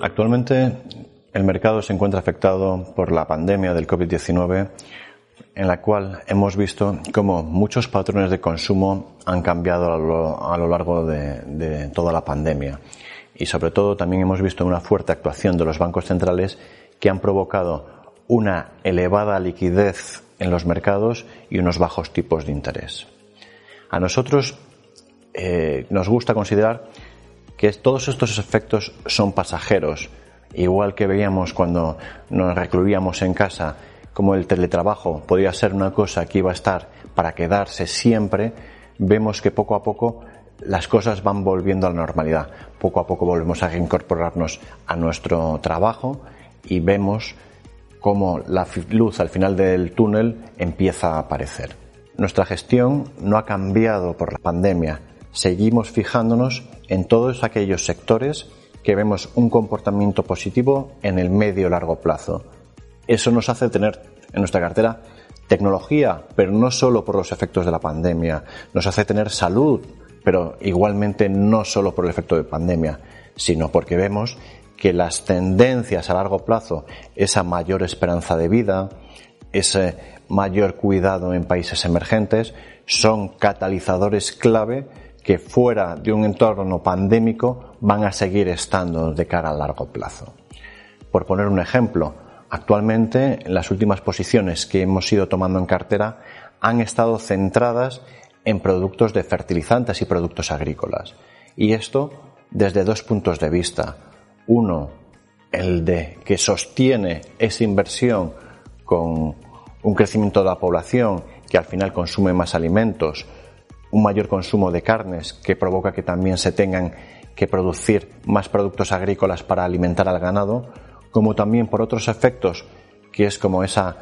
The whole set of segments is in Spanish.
Actualmente el mercado se encuentra afectado por la pandemia del COVID-19 en la cual hemos visto cómo muchos patrones de consumo han cambiado a lo, largo de, toda la pandemia. Y sobre todo también hemos visto una fuerte actuación de los bancos centrales que han provocado una elevada liquidez en los mercados y unos bajos tipos de interés. A nosotros eh, nos gusta considerar que todos estos efectos son pasajeros, igual que veíamos cuando nos recluíamos en casa, como el teletrabajo podía ser una cosa que iba a estar para quedarse siempre, vemos que poco a poco las cosas van volviendo a la normalidad. Poco a poco volvemos a incorporarnos a nuestro trabajo y vemos cómo la luz al final del túnel empieza a aparecer. Nuestra gestión no ha cambiado por la pandemia, seguimos fijándonos en todos aquellos sectores que vemos un comportamiento positivo en el medio largo plazo. Eso nos hace tener en nuestra cartera tecnología, pero no solo por los efectos de la pandemia, nos hace tener salud, pero igualmente no solo por el efecto de pandemia, sino porque vemos que las tendencias a largo plazo, esa mayor esperanza de vida, ese mayor cuidado en países emergentes, son catalizadores clave que fuera de un entorno pandémico van a seguir estando de cara a largo plazo. Por poner un ejemplo, actualmente las últimas posiciones que hemos ido tomando en cartera han estado centradas en productos de fertilizantes y productos agrícolas. Y esto desde dos puntos de vista. Uno, el de que sostiene esa inversión con un crecimiento de la población que al final consume más alimentos, un mayor consumo de carnes que provoca que también se tengan que producir más productos agrícolas para alimentar al ganado, como también por otros efectos, que es como esa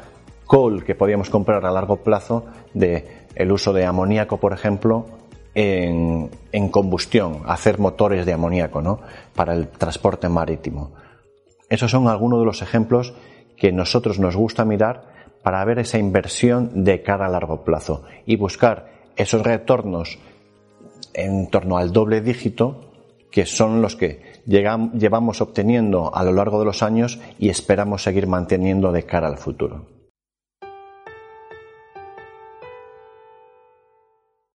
col que podíamos comprar a largo plazo de el uso de amoníaco, por ejemplo, en, en combustión, hacer motores de amoníaco, ¿no? Para el transporte marítimo. Esos son algunos de los ejemplos que nosotros nos gusta mirar para ver esa inversión de cara a largo plazo y buscar esos retornos en torno al doble dígito que son los que llevamos obteniendo a lo largo de los años y esperamos seguir manteniendo de cara al futuro.